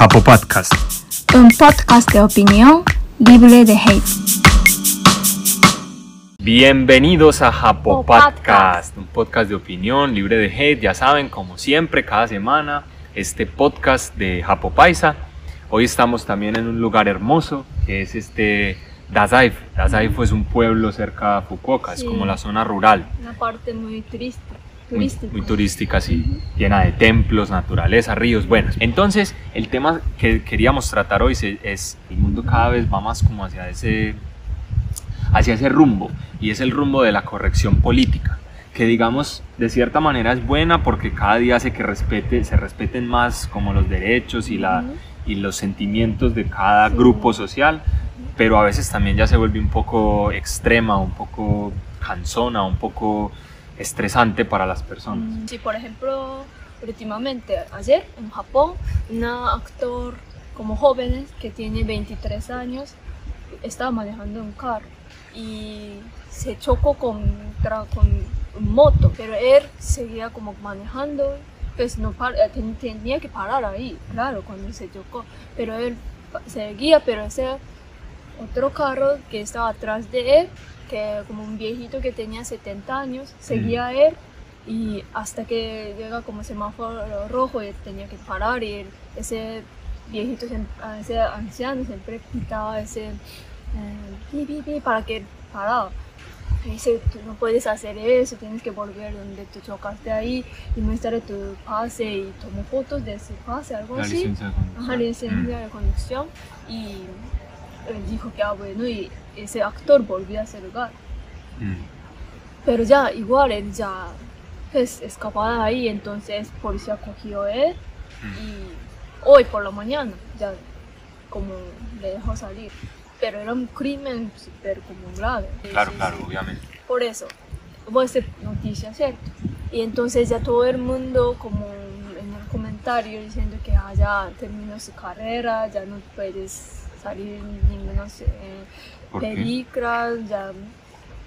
Japo Podcast. Un podcast de opinión libre de hate. Bienvenidos a Japo Podcast, un podcast de opinión libre de hate. Ya saben, como siempre, cada semana, este podcast de Japo Paisa. Hoy estamos también en un lugar hermoso, que es este Dasaif. Dasaif es un pueblo cerca de Fukuoka, es Sí. como la zona rural. Una parte muy triste. Muy, turística. muy turística, así, llena de templos, naturaleza, ríos, bueno. Entonces, el tema que queríamos tratar hoy es el mundo cada vez va más como hacia ese, hacia ese rumbo, y es el rumbo de la corrección política, que digamos, de cierta manera es buena porque cada día hace que respete, se respeten más como los derechos y, la, y los sentimientos de cada Sí. grupo social, pero a veces también ya se vuelve un poco extrema, un poco cansona, un poco estresante para las personas. Mm, Sí, por ejemplo, últimamente, ayer en Japón, un actor como jóvenes que tiene 23 años estaba manejando un carro y se chocó contra con un moto, pero él seguía como manejando, pues no eh, ten- tenía que parar ahí, claro, cuando se chocó, pero él seguía, pero ese otro carro que estaba atrás de él, que como un viejito que tenía 70 años, seguía a él y hasta que llega como semáforo rojo y tenía que parar y ese viejito, siem- ese anciano siempre pitaba ese eh, pi, pi, pi para que parara. Y dice, tú no puedes hacer eso, tienes que volver donde tú chocaste ahí y muestra tu pase y tomó fotos de ese pase, algo La así. licencia de conducción. Ajá, licencia de conducción y él dijo que ah bueno y ese actor volvió a ese lugar Mm. Pero ya igual él ya pues escapaba de ahí entonces policía cogió él Mm. y hoy por la mañana ya como le dejó salir pero era un crimen súper como grave Claro, Sí, claro, sí. obviamente. por eso hubo esa noticia, ¿cierto? Y entonces ya todo el mundo como en el comentario diciendo que ah, ya terminó su carrera, ya no puedes salir en ninguna eh, ¿Por qué? película, ya...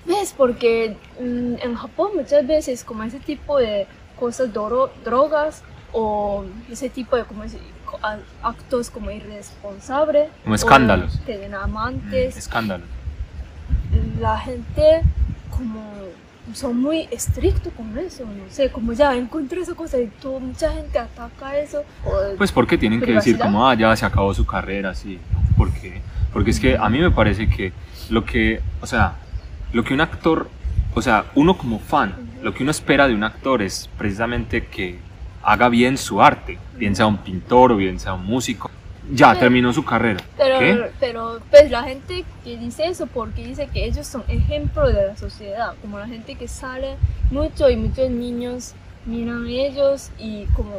¿Ves? Porque mm, en Japón muchas veces como ese tipo de cosas, dro- drogas o ese tipo de como actos como irresponsables. Como escándalos. Tener Mm, amantes Escándalo. la gente como son muy estrictos con eso, no sé, como ya encontré esa cosa y todo, mucha gente ataca eso. o- Pues porque tienen que decir como, ah, ya se acabó su carrera, sí. ¿Por qué? Porque es que a mí me parece que lo que, o sea, lo que un actor, o sea, uno como fan, lo que uno espera de un actor es precisamente que haga bien su arte, bien sea un pintor o bien sea un músico. Ya, Pero- terminó su carrera. pero, ¿Qué? pero pues la gente que dice eso porque dice que ellos son ejemplo de la sociedad, como la gente que sale mucho y muchos niños miran a ellos y como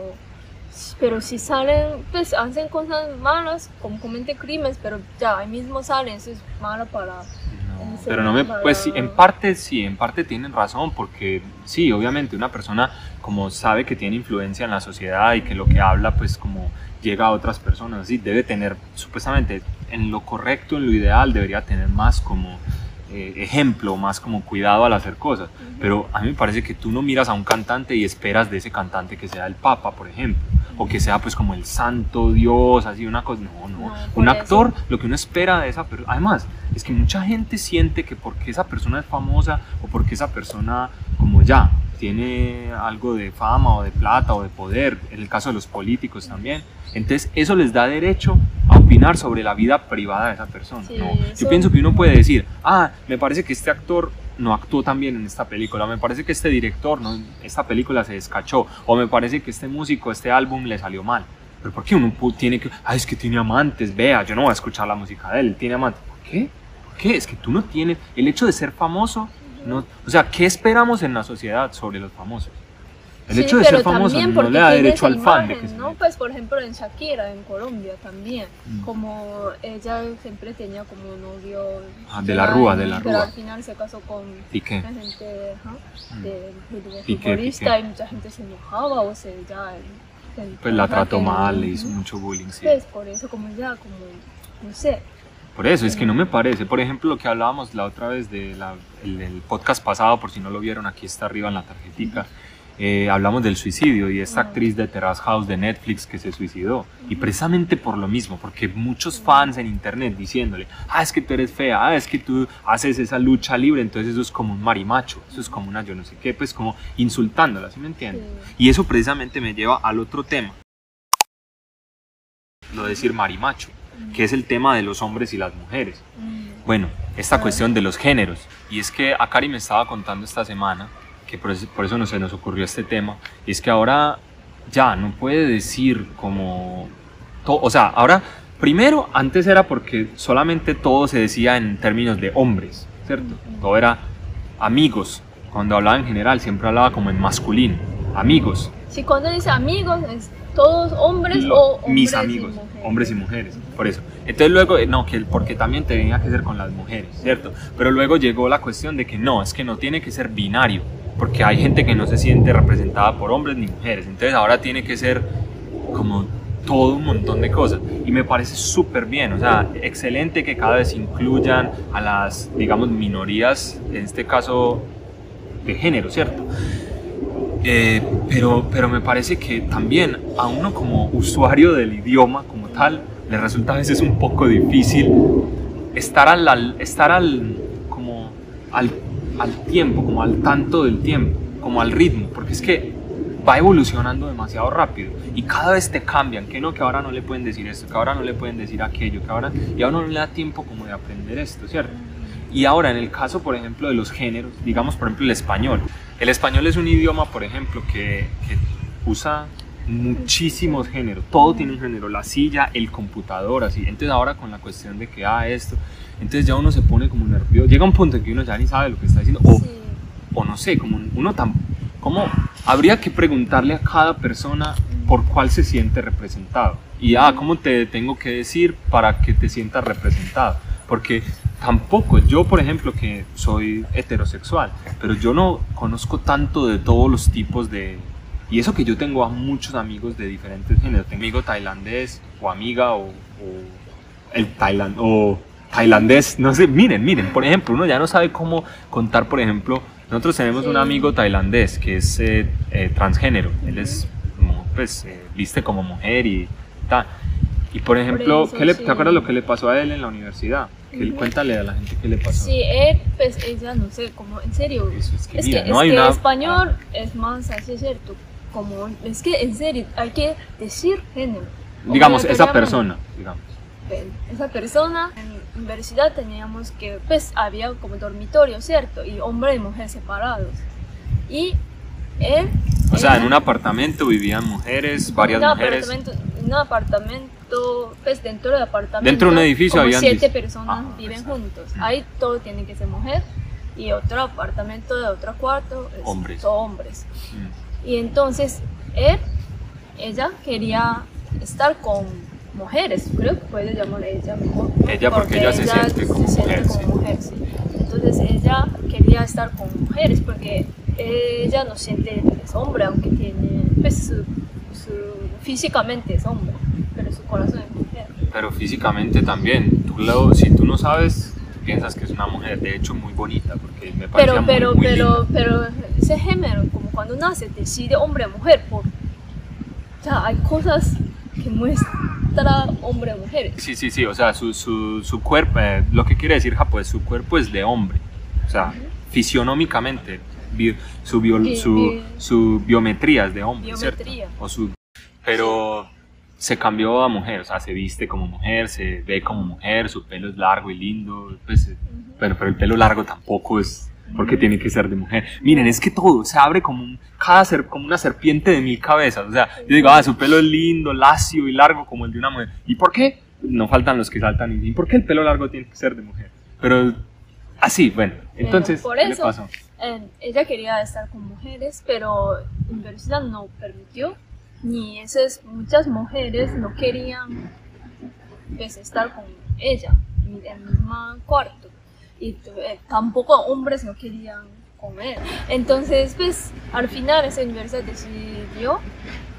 pero si salen pues hacen cosas malas como cometen crímenes pero ya ahí mismo salen eso es malo para No, pero no me, pues sí, en parte sí, en parte tienen razón, porque sí, obviamente una persona como sabe que tiene influencia en la sociedad y que lo que habla pues como llega a otras personas, sí, debe tener, supuestamente, en lo correcto, en lo ideal, debería tener más como eh, ejemplo, más como cuidado al hacer cosas, pero a mí me parece que tú no miras a un cantante y esperas de ese cantante que sea el Papa, por ejemplo, o que sea pues como el santo Dios, así una cosa, no, no, un eso. actor lo que uno espera de esa persona. Además, es que mucha gente siente que porque esa persona es famosa o porque esa persona, como ya, tiene algo de fama o de plata o de poder, en el caso de los políticos también, entonces eso les da derecho a opinar sobre la vida privada de esa persona. Sí, ¿no? Yo pienso que uno puede decir, ah, me parece que este actor no actuó tan bien en esta película, me parece que este director, no, esta película se descachó, o me parece que este músico, este álbum le salió mal. Pero ¿por qué uno tiene que.? Ah, es que tiene amantes, vea, yo no voy a escuchar la música de él tiene amantes. ¿Por qué? ¿Por qué? Es que tú no tienes. El hecho de ser famoso. No, o sea, ¿qué esperamos en la sociedad sobre los famosos? El Sí, hecho de pero ser famoso no le da derecho al fan de que se ¿no? Pues por ejemplo en Shakira, en Colombia también, Mm. como ella siempre tenía como novio... Ah, de la Rúa, de la Pero Rúa. al final se casó con Piqué. gente ajá, Mm. de, de Piqué, futbolista Piqué. y mucha gente se enojaba o se ya... el- Pues la trató mal, le hizo mucho bullying, sí. Pues por eso como ya, como, no sé, Por eso, es que no me parece. Por ejemplo, lo que hablábamos la otra vez del de el podcast pasado, por si no lo vieron, aquí está arriba en la tarjetita. Eh, hablamos del suicidio y esta actriz de Terrace House de Netflix que se suicidó. Y precisamente por lo mismo, porque muchos fans en internet diciéndole, ah, es que tú eres fea, ah, es que tú haces esa lucha libre, entonces eso es como un marimacho, eso es como una yo no sé qué, pues como insultándola, ¿sí me entiendes? Y eso precisamente me lleva al otro tema, lo de decir marimacho, que es el tema de los hombres y las mujeres. Mm. Bueno, esta Ah. cuestión de los géneros. Y es que Akari me estaba contando esta semana, que por eso, por eso no se nos ocurrió este tema, y es que ahora ya no puede decir como... to- o sea, ahora, primero, antes era porque solamente todo se decía en términos de hombres, ¿cierto? Todo era amigos. Cuando hablaba en general, siempre hablaba como en masculino. Amigos. Si cuando dice amigos, es todos hombres Lo- o hombres mis y amigos, mujeres? hombres y mujeres, por eso. Entonces luego, eh, no, que porque también tenía que ser con las mujeres, ¿cierto? Pero luego llegó la cuestión de que no, es que no tiene que ser binario, porque hay gente que no se siente representada por hombres ni mujeres, entonces ahora tiene que ser como todo un montón de cosas. Y me parece súper bien, o sea, excelente que cada vez incluyan a las, digamos, minorías, en este caso de género, ¿cierto? Eh, pero, pero me parece que también a uno como usuario del idioma como tal le resulta a veces un poco difícil estar al, estar al como al, al tiempo, como al tanto del tiempo, como al ritmo, porque es que va evolucionando demasiado rápido y cada vez te cambian, que no, que ahora no le pueden decir esto, que ahora no le pueden decir aquello, que ahora y a uno no le da tiempo como de aprender esto, ¿cierto? Y ahora, en el caso, por ejemplo, de los géneros, digamos, por ejemplo, el español. El español es un idioma, por ejemplo, que, que usa muchísimos géneros. Todo tiene un género. La silla, el computador, así. Entonces, ahora con la cuestión de que, ah, esto. Entonces, ya uno se pone como nervioso. Llega un punto en que uno ya ni sabe lo que está diciendo. O, Sí. o no sé, como uno tan. Como habría que preguntarle a cada persona por cuál se siente representado. Y, ah, ¿cómo te tengo que decir para que te sientas representado? Porque tampoco, yo por ejemplo que soy heterosexual, pero yo no conozco tanto de todos los tipos de... Y eso que yo tengo a muchos amigos de diferentes géneros. Tengo amigo tailandés o amiga o, o el tailand o tailandés, no sé, miren, miren, por ejemplo, uno ya no sabe cómo contar, por ejemplo, nosotros tenemos un Sí. amigo tailandés que es eh, eh, transgénero, él es, pues, eh, viste como mujer y tal. Y por ejemplo, eso, ¿qué le- sí. ¿te acuerdas lo que le pasó a él en la universidad? Que él, cuéntale a la gente qué le pasó. Sí, él, pues ella, no sé, como, en serio. Eso es que, Es mira, que, no es hay que una... español es más así, ¿cierto? Como, es que en serio, hay que decir género. digamos, esa persona, digamos. Esa persona, universidad teníamos que, pues había como dormitorio, ¿cierto? Y hombre y mujer separados. Y él... O sea, en un apartamento vivían mujeres, varias un mujeres. Apartamento, en un apartamento, pues dentro del apartamento. Dentro de un edificio como habían siete personas Ah, viven exacto. juntos. Mm. Ahí todo tiene que ser mujer. Y otro apartamento de otro cuarto es Hombres. todo hombres. Mm. Y entonces él, ella quería estar con mujeres, creo que puede llamar ella mejor. ¿no? Ella, porque ella se siente como mujer, como sí. mujer, sí. Entonces ella quería estar con mujeres porque ella no siente es hombre, aunque tiene, pues su, su- físicamente es hombre, pero su corazón es mujer. Pero físicamente también. Tú lo- si tú no sabes, piensas que es una mujer, de hecho, muy bonita, porque me parecía Pero, muy, pero, muy pero, linda. pero ese género, como cuando nace, decide hombre o mujer, por, o sea, hay cosas que muestra hombre o mujer. Sí, sí, sí, o sea, su, su, su cuerpo, eh, lo que quiere decir Japón, su cuerpo es de hombre. O sea, fisionómicamente, su, bio- Bi- su, su biometría es de hombre, ¿cierto? Biometría. O su, pero se cambió a mujer, o sea, se viste como mujer, se ve como mujer, su pelo es largo y lindo, pues, pero, pero el pelo largo tampoco es porque tiene que ser de mujer. Miren, es que todo se abre como un, cada ser, como una serpiente de mil cabezas. O sea, yo digo, ah, su pelo es lindo, lacio y largo como el de una mujer. ¿Y por qué? No faltan los que saltan y dicen, ¿por qué el pelo largo tiene que ser de mujer? Pero así, bueno, entonces, por ¿qué le pasó? Eh, ella quería estar con mujeres, pero la universidad no permitió, ni esas muchas mujeres no querían pues, estar con ella en el mismo cuarto, y eh, tampoco hombres no querían él. Entonces, pues, al final esa universidad decidió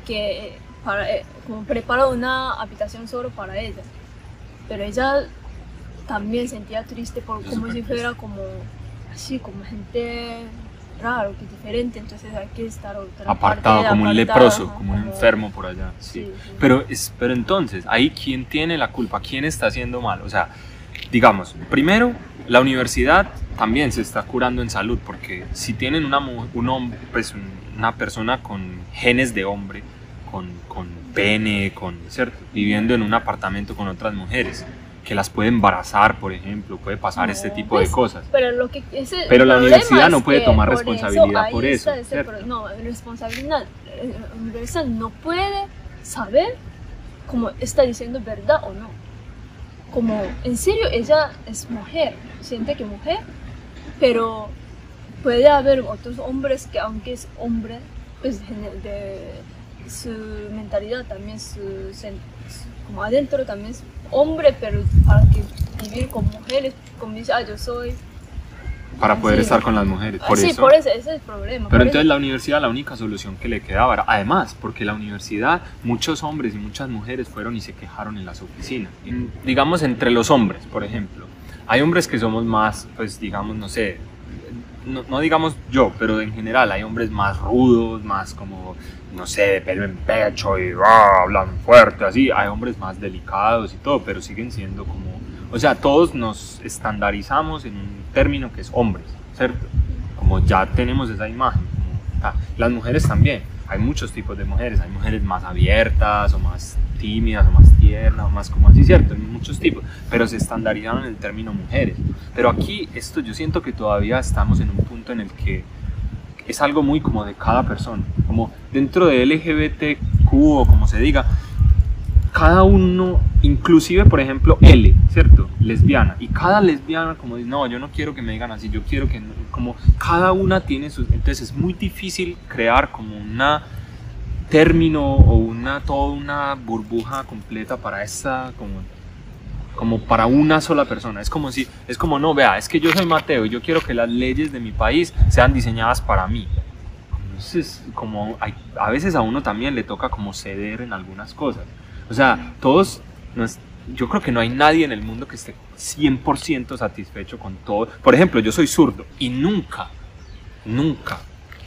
que eh, para, eh, como preparó una habitación solo para ella, pero ella también sentía triste por como si fuera como así como gente raro, que diferente, entonces hay que estar otra apartado, parte, como un apartado, leproso, ajá, como un enfermo por allá. Sí. Sí, sí. Pero, es, pero entonces, ahí quién tiene la culpa, quién está haciendo mal. O sea, digamos, primero, la universidad también se está curando en salud, porque si tienen una, un hombre, pues un- una persona con genes de hombre, con, con pene, con, ¿cierto? viviendo en un apartamento con otras mujeres, que las puede embarazar, por ejemplo, puede pasar No, este tipo de pues, cosas. Pero lo que ese Pero la universidad no puede tomar por responsabilidad por eso, ese pro- no, responsabilidad. eh, La universidad no puede saber cómo está diciendo verdad o no. Como, en serio, ella es mujer, siente que mujer, pero puede haber otros hombres que aunque es hombre, pues de su mentalidad también, su- como adentro también es hombre, pero para que vivir con mujeres, como dice, ah, yo soy Para poder Sí. estar con las mujeres. Por sí, eso. por eso, ese es el problema. Pero entonces eso- la universidad la única solución que le quedaba era, además, porque la universidad, muchos hombres y muchas mujeres fueron y se quejaron en las oficinas. En- digamos, entre los hombres, por ejemplo, hay hombres que somos más, pues digamos, no sé, no, no digamos yo, pero en general hay hombres más rudos, más como, no sé, de pelo en pecho y ah, hablan fuerte, así. Hay hombres más delicados y todo, pero siguen siendo como, o sea, todos nos estandarizamos en un término que es hombres, ¿cierto? Como ya tenemos esa imagen. las mujeres también, hay muchos tipos de mujeres, hay mujeres más abiertas o más tímidas o más tiernas o más como así, ¿cierto? Hay muchos tipos, pero se estandarizaron en el término mujeres. Pero aquí esto yo siento que todavía estamos en un punto en el que es algo muy como de cada persona, como dentro de LGBTQ o como se diga, cada uno, inclusive por ejemplo L, ¿cierto? Lesbiana, y cada lesbiana como dice, no, yo no quiero que me digan así, yo quiero que, no", como cada una tiene sus, entonces es muy difícil crear como una término o una, toda una burbuja completa para esa, como como para una sola persona. Es como si, es como, no, vea, es que yo soy Mateo y yo quiero que las leyes de mi país sean diseñadas para mí. Entonces, como hay- a veces a uno también le toca como ceder en algunas cosas. O sea, todos, no es- yo creo que no hay nadie en el mundo que esté 100% satisfecho con todo. Por ejemplo, yo soy zurdo y nunca, nunca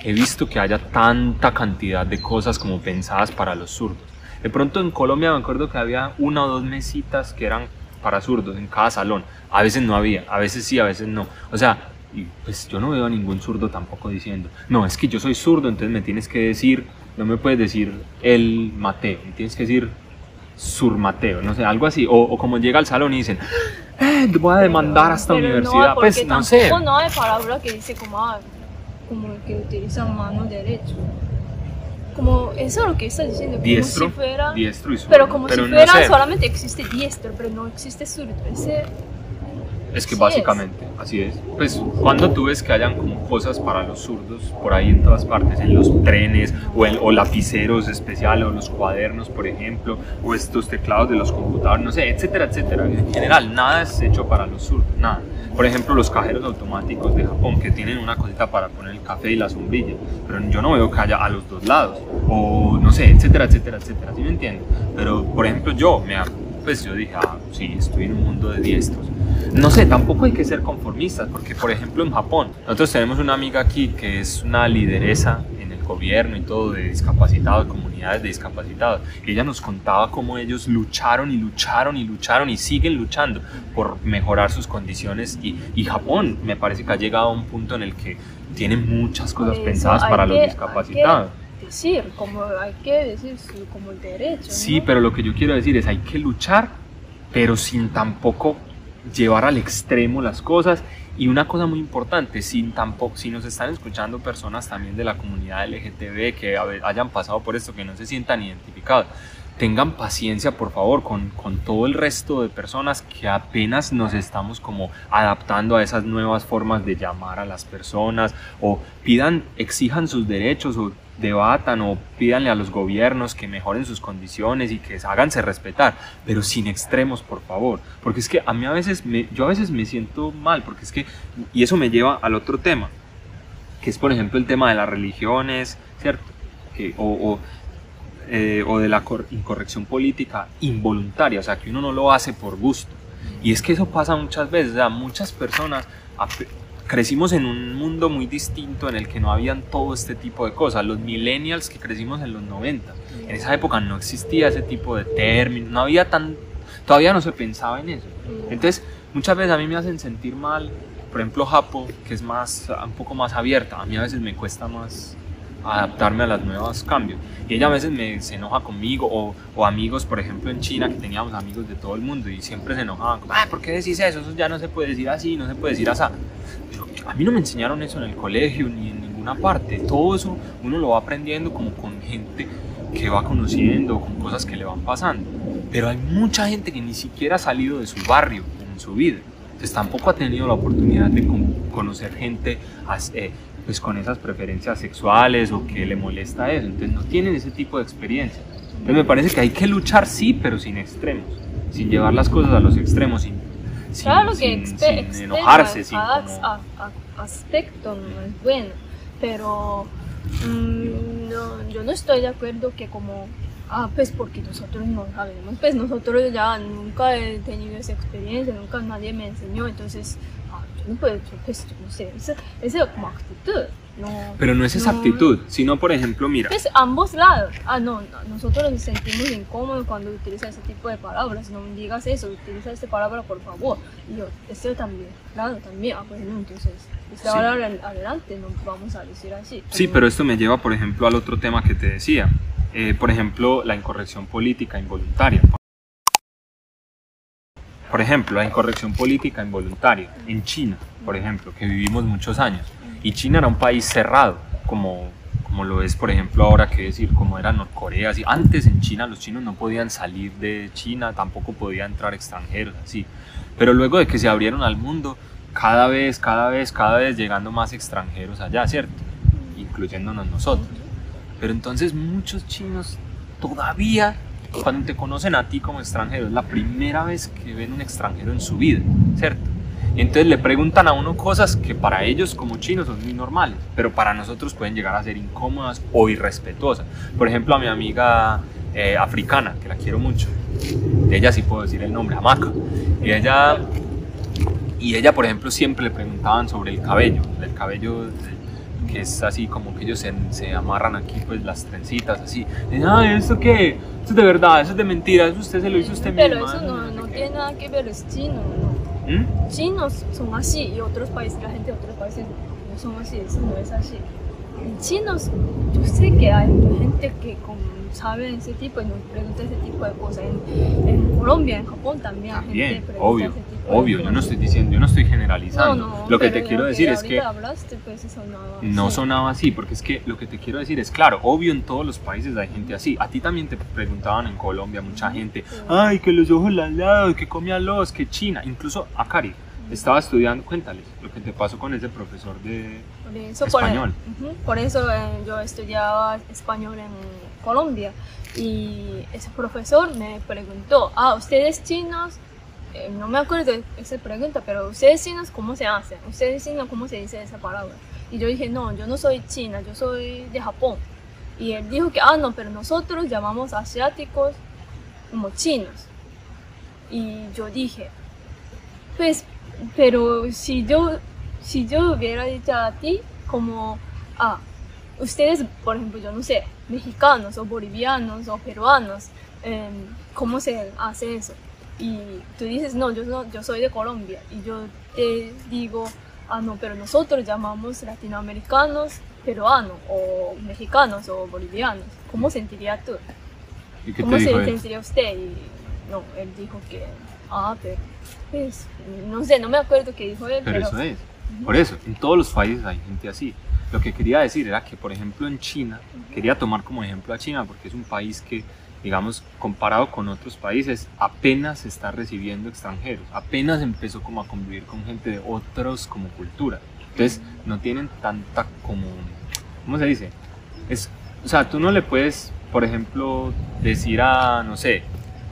he visto que haya tanta cantidad de cosas como pensadas para los zurdos. De pronto en Colombia me acuerdo que había una o dos mesitas que eran para zurdos en cada salón. A veces no había, a veces sí, a veces no. O sea, y pues yo no veo a ningún zurdo tampoco diciendo, no, es que yo soy zurdo, entonces me tienes que decir, no me puedes decir el Mateo, me tienes que decir Sur Mateo, no sé, algo así. O, o como llega al salón y dicen, eh, te voy a demandar a esta Pero universidad. No, pues no sé. no hay palabra que dice como, ah, como que utilizan mano derecha. Como eso es lo que estás diciendo, como Diestro, si fuera... diestro y zurdo. Pero como si no fuera sé. solamente existe diestro, pero no existe zurdo. Ese, Es que Así básicamente, así es. Pues cuando tú ves que hayan como cosas para los zurdos por ahí en todas partes, en los trenes o, en- o lapiceros especiales o los cuadernos, por ejemplo, o estos teclados de los computadores, no sé, etcétera, etcétera. En general, nada es hecho para los zurdos, nada. Por ejemplo, los cajeros automáticos de Japón que tienen una cosita para poner el café y la sombrilla, pero yo no veo que haya a los dos lados, o no sé, etcétera, etcétera, etcétera, ¿sí me entiendes? Pero, por ejemplo, yo me pues yo dije, ah, sí, estoy en un mundo de diestros. No sé, tampoco hay que ser conformistas, porque por ejemplo en Japón, nosotros tenemos una amiga aquí que es una lideresa en el gobierno y todo de discapacitados, comunidades de discapacitados, y ella nos contaba cómo ellos lucharon y lucharon y lucharon y siguen luchando por mejorar sus condiciones y, y Japón me parece que ha llegado a un punto en el que tiene muchas cosas eso pensadas para los que- discapacitados. decir, como hay que decir como el derecho. Sí, pero lo que yo quiero decir es hay que luchar, pero sin tampoco llevar al extremo las cosas. Y una cosa muy importante, sin tampoco, si nos están escuchando personas también de la comunidad LGTB que hayan pasado por esto, que no se sientan identificados, tengan paciencia por favor con, con todo el resto de personas que apenas nos estamos como adaptando a esas nuevas formas de llamar a las personas o pidan, exijan sus derechos o debatan o pídanle a los gobiernos que mejoren sus condiciones y que háganse respetar, pero sin extremos, por favor, porque es que a mí a veces, me, yo a veces me siento mal, porque es que, y eso me lleva al otro tema, que es por ejemplo el tema de las religiones, ¿cierto? O, eh, o de la cor- incorrección política involuntaria, o sea, que uno no lo hace por gusto. Y es que eso pasa muchas veces, o muchas personas, crecimos en un mundo muy distinto en el que no habían todo este tipo de cosas. Los millennials que crecimos en los 90, en esa época no existía ese tipo de términos, no había tan, todavía no se pensaba en eso. Entonces, muchas veces a mí me hacen sentir mal, por ejemplo, Japo, que es más, un poco más abierta, a mí a veces me cuesta más adaptarme a los nuevos cambios. Y ella a veces me, se enoja conmigo, o, o, amigos, por ejemplo, en China, que teníamos amigos de todo el mundo y siempre se enojaban, como, ¿por qué decís eso? Eso ya no se puede decir así, no se puede decir así. A mí no me enseñaron eso en el colegio ni en ninguna parte. Todo eso uno lo va aprendiendo como con gente que va conociendo, con cosas que le van pasando. Pero hay mucha gente que ni siquiera ha salido de su barrio en su vida. Entonces tampoco ha tenido la oportunidad de conocer gente eh, pues con esas preferencias sexuales o que le molesta eso. Entonces no tienen ese tipo de experiencia. Entonces me parece que hay que luchar, sí, pero sin extremos. Sin llevar las cosas a los extremos, sin, claro que sin enojarse. Sin cada aspecto no es bueno, pero mm, no, yo no estoy de acuerdo que como Ah, pues porque nosotros no sabemos, pues nosotros ya nunca he tenido esa experiencia, nunca nadie me enseñó, entonces ah, yo no puedo, pues no sé, esa es como actitud. No, Pero no es esa actitud, sino por ejemplo, mira. Pues ambos lados. Ah, no, nosotros nos sentimos incómodos cuando utiliza ese tipo de palabras. No me digas eso, utiliza esta palabra por favor. Y yo, esto también, claro, también. Ah, pues no, entonces, de ahora adelante no vamos a decir así. Sí, pero esto me lleva, por ejemplo, al otro tema que te decía. Eh, por ejemplo, la incorrección política involuntaria. Por ejemplo, la incorrección política involuntaria en China, por ejemplo, que vivimos muchos años. Y China era un país cerrado, como, como lo es, por ejemplo, ahora que decir, como era Norcorea. Así. Antes en China los chinos no podían salir de China, tampoco podían entrar extranjeros, así. Pero luego de que se abrieron al mundo, cada vez, cada vez, cada vez llegando más extranjeros allá, ¿cierto? Incluyéndonos nosotros. Pero entonces muchos chinos todavía, cuando te conocen a ti como extranjero, es la primera vez que ven un extranjero en su vida, ¿cierto? Y entonces le preguntan a uno cosas que para ellos como chinos son muy normales, pero para nosotros pueden llegar a ser incómodas o irrespetuosas. Por ejemplo, a mi amiga eh, africana, que la quiero mucho, de ella sí puedo decir el nombre, Amaka, y ella, y ella, por ejemplo, siempre le preguntaban sobre el cabello, el cabello que es así como que ellos se, se amarran aquí pues las trencitas así. Ay, ¿esto qué? Eso es de verdad, eso es de mentira, eso usted se lo hizo usted Pero eso no, no tiene nada que ver, es chino, ¿no? ¿Mm? Chinos son así y otros países, la gente de otros países no son así, eso no es así. En chinos, yo sé que hay gente que con saben ese tipo y nos preguntan ese tipo de cosas. En, en Colombia, en Japón también, también gente pregunta obvio, ese tipo obvio, yo no estoy diciendo, yo no estoy generalizando. No, no, lo que te quiero lo decir es que hablaste, pues, sonaba no así. sonaba así, porque es que lo que te quiero decir es, claro, obvio en todos los países hay gente así. A ti también te preguntaban en Colombia mucha gente, ay, que los ojos lados, que comía los, que China, incluso a Cari. Estaba estudiando, cuéntales lo que te pasó con ese profesor de Por eso, por- español. ujú, por eso eh, yo estudiaba español en Colombia y ese profesor me preguntó, ah, ustedes chinos, eh, no me acuerdo de esa pregunta, pero ustedes chinos, ¿cómo se hace? Ustedes chinos, ¿cómo se dice esa palabra? Y yo dije, no, yo no soy china, yo soy de Japón. Y él dijo que, ah, no, pero nosotros llamamos asiáticos como chinos. Y yo dije, pues, pero si yo, si yo hubiera dicho a ti como, ah, ustedes, por ejemplo, yo no sé, mexicanos o bolivianos o peruanos, em, ¿cómo se hace eso? Y tú dices, no, yo, no, yo soy de Colombia. Y yo te digo, ah, no, pero nosotros llamamos latinoamericanos peruanos o mexicanos o bolivianos. ¿Cómo sentiría tú? ¿Y qué te ¿Cómo se sentiría usted? Y no, él dijo que, ah, pero, pues, no sé, no me acuerdo qué dijo él, Pero pero, eso es. Por eso, en todos los países hay gente así. Lo que quería decir era que, por ejemplo, en China, quería tomar como ejemplo a China porque es un país que, digamos, comparado con otros países, apenas está recibiendo extranjeros, apenas empezó como a convivir con gente de otros como cultura. Entonces, no tienen tanta como, ¿cómo se dice? Es, o sea, tú no le puedes, por ejemplo, decir a, no sé,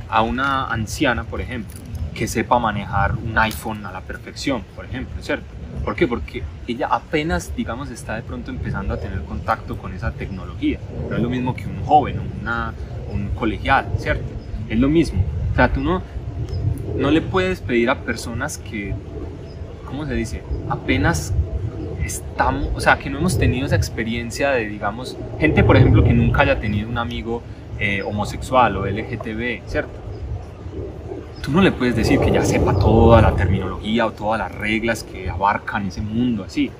a una anciana, por ejemplo, que sepa manejar un iPhone a la perfección, por ejemplo, ¿cierto? ¿Por qué? Porque ella apenas, digamos, está de pronto empezando a tener contacto con esa tecnología. No es lo mismo que un joven una, un colegial, ¿cierto? Es lo mismo. O sea, tú no, no le puedes pedir a personas que, ¿cómo se dice? Apenas estamos, o sea, que no hemos tenido esa experiencia de, digamos, gente, por ejemplo, que nunca haya tenido un amigo eh, homosexual o LGTB, ¿cierto? Tú no le puedes decir que ya sepa toda la terminología o todas las reglas que abarcan ese mundo así,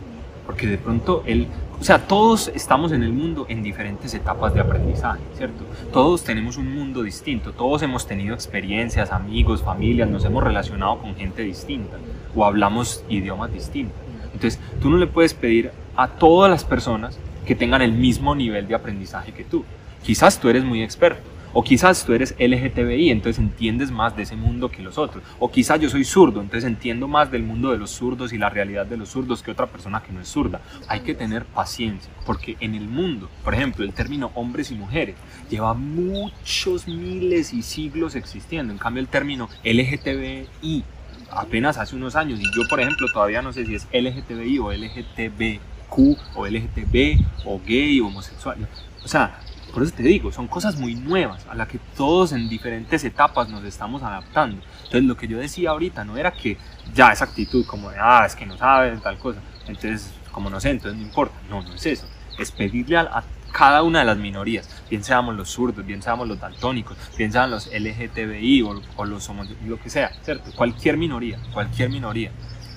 porque de pronto él, o sea, todos estamos en el mundo en diferentes etapas de aprendizaje, ¿cierto? Todos tenemos un mundo distinto, todos hemos tenido experiencias, amigos, familias, nos hemos relacionado con gente distinta o hablamos idiomas distintos. Entonces, tú no le puedes pedir a todas las personas que tengan el mismo nivel de aprendizaje que tú. Quizás tú eres muy experto, o quizás tú eres LGTBI, entonces entiendes más de ese mundo que los otros. O quizás yo soy zurdo, entonces entiendo más del mundo de los zurdos y la realidad de los zurdos que otra persona que no es zurda. Hay que tener paciencia, porque en el mundo, por ejemplo, el término hombres y mujeres lleva muchos miles y siglos existiendo. En cambio, el término LGTBI apenas hace unos años, y yo por ejemplo todavía no sé si es LGTBI o LGTBQ o LGTB o gay o homosexual. O sea, por eso te digo, son cosas muy nuevas a las que todos en diferentes etapas nos estamos adaptando. Entonces lo que yo decía ahorita no era que ya esa actitud como de, ah, es que no sabes tal cosa, entonces como no sé, entonces no importa. No, no es eso. Es pedirle a, a cada una de las minorías, bien seamos los zurdos, bien seamos los daltónicos, bien los LGTBI o, o los homosexuales, lo que sea, ¿cierto? Cualquier minoría, cualquier minoría,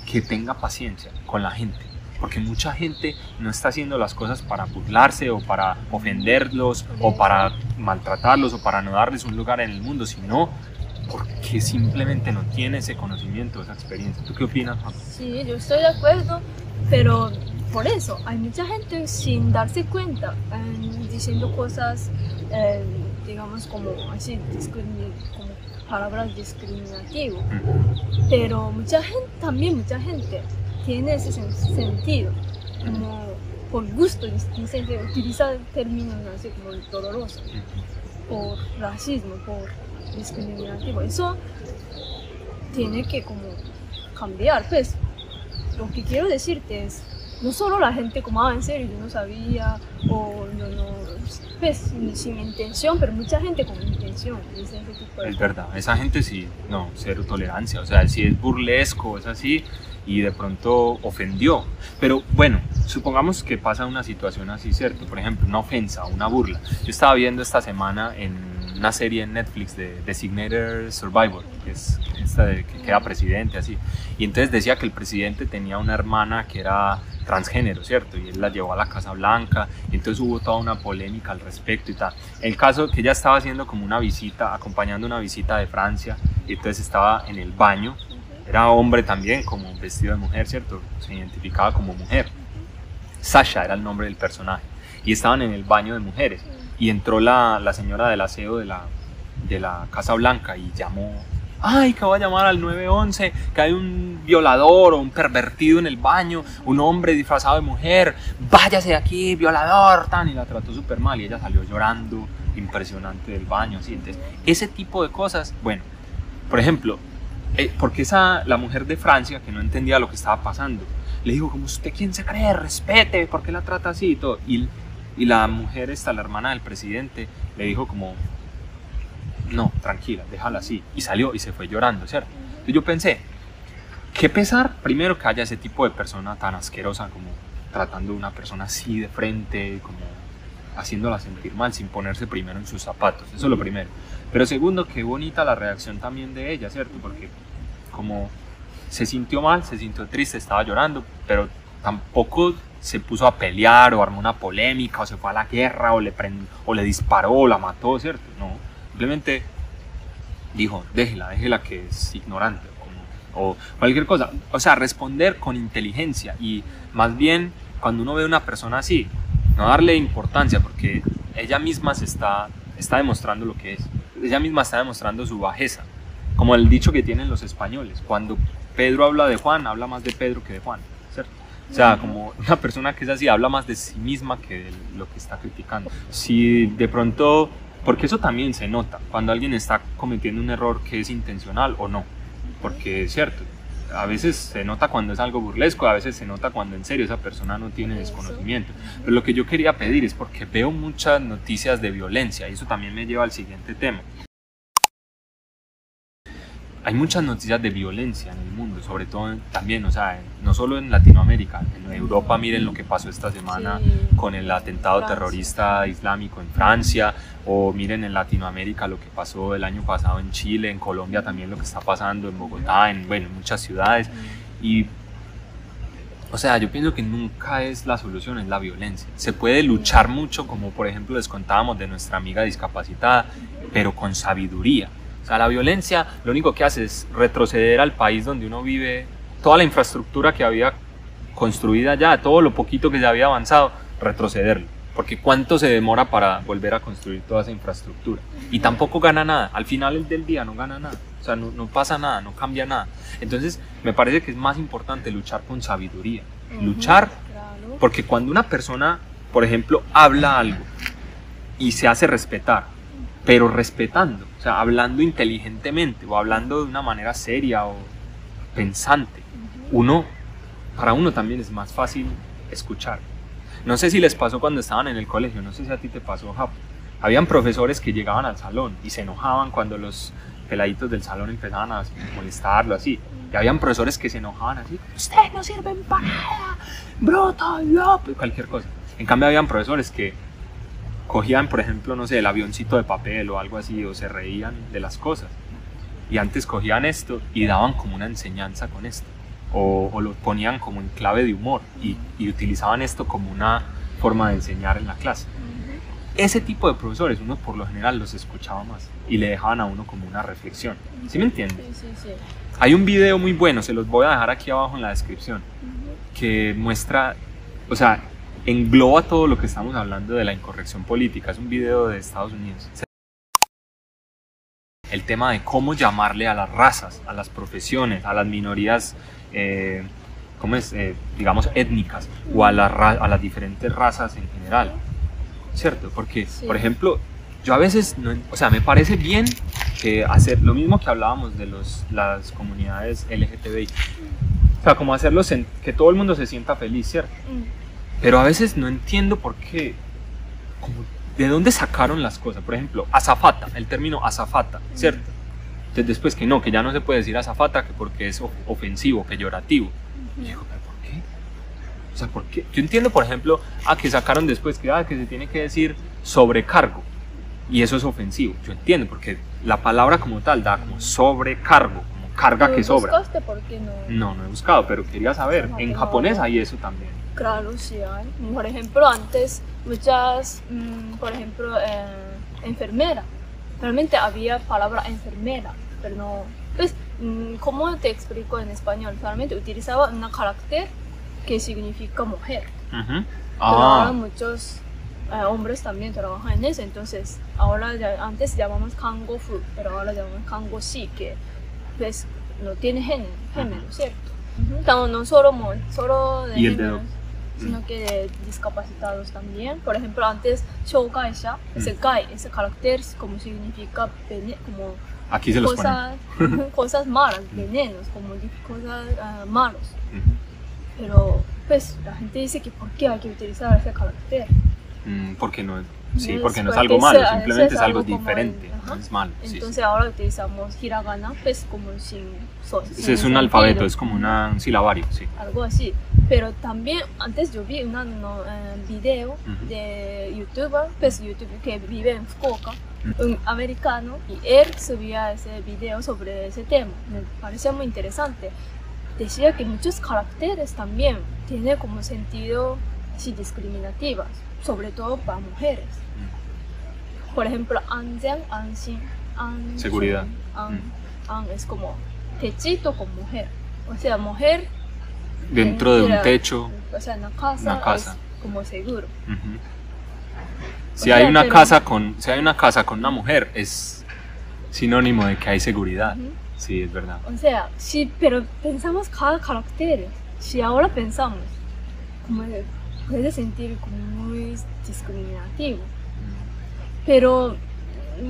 que tenga paciencia con la gente. Porque mucha gente no está haciendo las cosas para burlarse o para ofenderlos o para maltratarlos o para no darles un lugar en el mundo, sino porque simplemente no tiene ese conocimiento, esa experiencia. ¿Tú qué opinas? Sí, yo estoy de acuerdo, pero por eso hay mucha gente sin darse cuenta eh, diciendo cosas, eh, digamos, como así, como palabras discriminativas. Pero mucha gente, también mucha gente tiene ese sen- sentido, como por gusto, dice, utiliza términos así como dolorosos, por racismo, por discriminativo. Eso tiene que como cambiar, pues. Lo que quiero decirte es, no solo la gente como, ah, en serio, yo no sabía, o no, no, pues sin, intención, pero mucha gente con intención dice ese tipo de Es verdad, esa gente sí, no, cero tolerancia, o sea, si es burlesco, es así, y de pronto ofendió. Pero bueno, supongamos que pasa una situación así, ¿cierto? Por ejemplo, una ofensa, una burla. Yo estaba viendo esta semana en una serie en Netflix de Designated Survivor, que es esta de que queda presidente, así. Y entonces decía que el presidente tenía una hermana que era transgénero, ¿cierto? Y él la llevó a la Casa Blanca, y entonces hubo toda una polémica al respecto y tal. El caso que ella estaba haciendo como una visita, acompañando una visita de Francia, y entonces estaba en el baño, era hombre también, como vestido de mujer, ¿cierto? Se identificaba como mujer. Sasha era el nombre del personaje. Y estaban en el baño de mujeres. Y entró la, la señora del aseo de la, de la Casa Blanca y llamó, ay, que voy a llamar al 911, que hay un violador o un pervertido en el baño, un hombre disfrazado de mujer, váyase de aquí, violador, tan, y la trató súper mal y ella salió llorando, impresionante del baño. Entonces, ese tipo de cosas, bueno, por ejemplo, eh, porque esa, la mujer de Francia, que no entendía lo que estaba pasando, le dijo, como usted quién se cree, respete, ¿por qué la trata así y todo? Y, y la mujer, esta, la hermana del presidente, le dijo como, no, tranquila, déjala así. Y salió y se fue llorando, ¿cierto? Entonces yo pensé, qué pesar, primero que haya ese tipo de persona tan asquerosa como tratando a una persona así de frente, como haciéndola sentir mal sin ponerse primero en sus zapatos, eso es lo primero. Pero segundo, qué bonita la reacción también de ella, ¿cierto? Porque como se sintió mal, se sintió triste, estaba llorando, pero tampoco se puso a pelear o armó una polémica o se fue a la guerra o le, prend- o le disparó o la mató, ¿cierto? No, simplemente dijo, déjela, déjela que es ignorante o cualquier cosa. O sea, responder con inteligencia y más bien cuando uno ve a una persona así, no darle importancia porque ella misma se está, está demostrando lo que es. Ella misma está demostrando su bajeza. Como el dicho que tienen los españoles, cuando Pedro habla de Juan, habla más de Pedro que de Juan, ¿cierto? O sea, como una persona que es así, habla más de sí misma que de lo que está criticando. Si de pronto, porque eso también se nota, cuando alguien está cometiendo un error que es intencional o no. Porque es cierto, a veces se nota cuando es algo burlesco, a veces se nota cuando en serio esa persona no tiene desconocimiento. Pero lo que yo quería pedir es porque veo muchas noticias de violencia y eso también me lleva al siguiente tema. Hay muchas noticias de violencia en el mundo, sobre todo también, o sea, no solo en Latinoamérica, en Europa miren lo que pasó esta semana Sí. con el atentado Francia. terrorista islámico en Francia, o miren en Latinoamérica lo que pasó el año pasado en Chile, en Colombia también lo que está pasando, en Bogotá, en, bueno, en muchas ciudades. Y, o sea, yo pienso que nunca es la solución, es la violencia. Se puede luchar mucho, como por ejemplo les contábamos de nuestra amiga discapacitada, pero con sabiduría. Sea, la violencia lo único que hace es retroceder al país donde uno vive, toda la infraestructura que había construida ya, todo lo poquito que se había avanzado, retrocederlo. Porque cuánto se demora para volver a construir toda esa infraestructura. Y tampoco gana nada. Al final del día no gana nada. O sea, no, no pasa nada, no cambia nada. Entonces, me parece que es más importante luchar con sabiduría. Luchar porque cuando una persona, por ejemplo, habla algo y se hace respetar, pero respetando, o sea, hablando inteligentemente o hablando de una manera seria o pensante, uno, para uno también es más fácil escuchar. No sé si les pasó cuando estaban en el colegio, no sé si a ti te pasó, Japo. Habían profesores que llegaban al salón y se enojaban cuando los peladitos del salón empezaban a molestarlo así. Y habían profesores que se enojaban así, ustedes no sirven para nada, bruto, loco", cualquier cosa. En cambio habían profesores que cogían, por ejemplo, no sé, el avioncito de papel o algo así, o se reían de las cosas. Y antes cogían esto y daban como una enseñanza con esto. O, o lo ponían como en clave de humor y, y utilizaban esto como una forma de enseñar en la clase. Ese tipo de profesores uno por lo general los escuchaba más y le dejaban a uno como una reflexión. ¿Sí me entiendes? Sí, sí, sí. Hay un video muy bueno, se los voy a dejar aquí abajo en la descripción, que muestra, o sea, engloba todo lo que estamos hablando de la incorrección política. Es un video de Estados Unidos. El tema de cómo llamarle a las razas, a las profesiones, a las minorías, eh, ¿cómo es? Eh, digamos, étnicas o a, las ra- a las diferentes razas en general. ¿Cierto? Porque, Sí. por ejemplo, yo a veces, no, o sea, me parece bien que hacer lo mismo que hablábamos de los, las comunidades LGTBI. O sea, como hacerlo que todo el mundo se sienta feliz, ¿cierto? Mm. Pero a veces no entiendo por qué, como, de dónde sacaron las cosas. Por ejemplo, azafata, el término azafata, ¿cierto? Entonces después que no, que ya no se puede decir azafata que porque es of- ofensivo, peyorativo. Y digo, ¿pero por qué? O sea, ¿por qué? Yo entiendo, por ejemplo, a que sacaron después que, ah, que se tiene que decir sobrecargo. Y eso es ofensivo. Yo entiendo, porque la palabra como tal da como sobrecargo, como carga ¿Tú que sobra. buscaste por qué no? No, no he buscado, pero quería saber. En japonés hay eso también. Claro, sí hay. Por ejemplo, antes muchas, mm, por ejemplo, eh, enfermera. Realmente había palabra enfermera, pero no. Pues, mm, ¿cómo te explico en español? Solamente utilizaba un carácter que significa mujer. Pero ahora Ah, muchos eh, hombres también trabajan en eso. Entonces, ahora ya, antes llamamos kangofu, pero ahora llamamos kangoshi, que pues no tiene género, género Ujú. ¿cierto? Ujú. No, no solo, solo de Y el sino que discapacitados también. Por ejemplo, antes shougaisha, ese Mm. gai, ese carácter como significa vene- como aquí se los cosas, cosas malas, venenos, como cosas ah, malos. Ujú. Pero pues la gente dice que por qué hay que utilizar ese carácter. Mm, porque no, sí, Es porque no es algo malo, simplemente es es algo diferente, el- no es malo. sí, Entonces sí. ahora utilizamos hiragana pues como sin, so- sin es un alfabeto, es como una, un silabario, sí. algo así. Pero también antes yo vi un no, eh, video de youtuber, pues youtuber que vive en Fukuoka, un americano, y él subía ese video sobre ese tema. Me parecía muy interesante. Decía que muchos caracteres también tienen como sentido sí, discriminativas, sobre todo para mujeres. Por ejemplo, Anjian, Anshin, An, Seguridad. An, an, es como techito con mujer. O sea, mujer Dentro de un techo. o sea, casa, Una casa. es como seguro. Si O hay sea, una pero- casa con, si hay una casa con una mujer, es sinónimo de que hay seguridad. Sí, es verdad. O sea, sí, pero pensamos cada carácter. Si ahora pensamos, como puede sentir como muy discriminativo. Pero.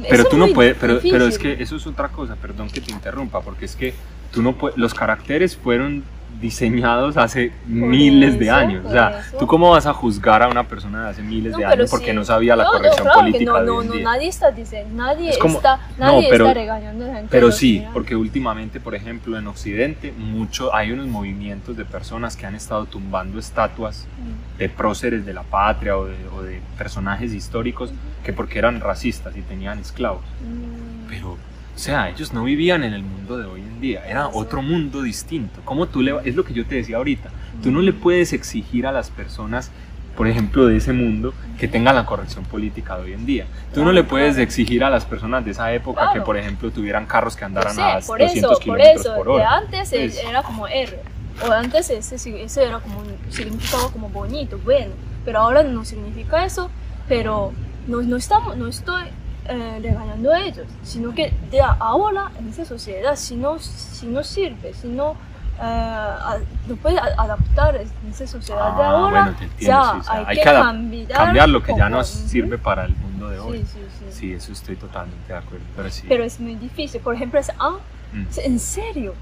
Pero es tú no puedes, pero, pero es que eso es otra cosa, perdón que te interrumpa, porque es que tú no puedes, los caracteres fueron diseñados hace miles de eso, años. O por sea, eso. ¿tú cómo vas a juzgar a una persona de hace miles No, de años porque sí. no sabía la No, no, corrección claro que política no, de no, no, nadie está diciendo, nadie Es como- está, no, nadie pero- está regañando a la gente. Pero sí, porque últimamente, por ejemplo, en Occidente, mucho, hay unos movimientos de personas que han estado tumbando estatuas Mm. de próceres de la patria o de, o de personajes históricos que porque eran racistas y tenían esclavos. Mm. Pero, o sea, ellos no vivían en el mundo de hoy en día, era otro mundo distinto. ¿Cómo tú le, es lo que yo te decía ahorita, tú no le puedes exigir a las personas, por ejemplo, de ese mundo, que tengan la corrección política de hoy en día. Tú no le puedes exigir a las personas de esa época que, Claro. por ejemplo, tuvieran carros que andaran Sí, a por 200 eso, por kilómetros por de hora. antes Pues, era como R, o antes ese, ese era como, significaba como bonito, bueno, pero ahora no significa eso, pero no, no, estamos, no estoy eh, regañando a ellos, sino que de ahora en esa sociedad, si no, si no sirve, si no, eh, no puede adaptar en esa sociedad de Ah, ahora, bueno, entiendo, ya sí, o sea, hay, hay que, cambiar, cambiar lo que ya como- nos ujú. sirve para el mundo de hoy. Sí, sí, sí. Sí, eso estoy totalmente de acuerdo. Pero sí. Pero es muy difícil. Por ejemplo, es ah, Mm. en serio,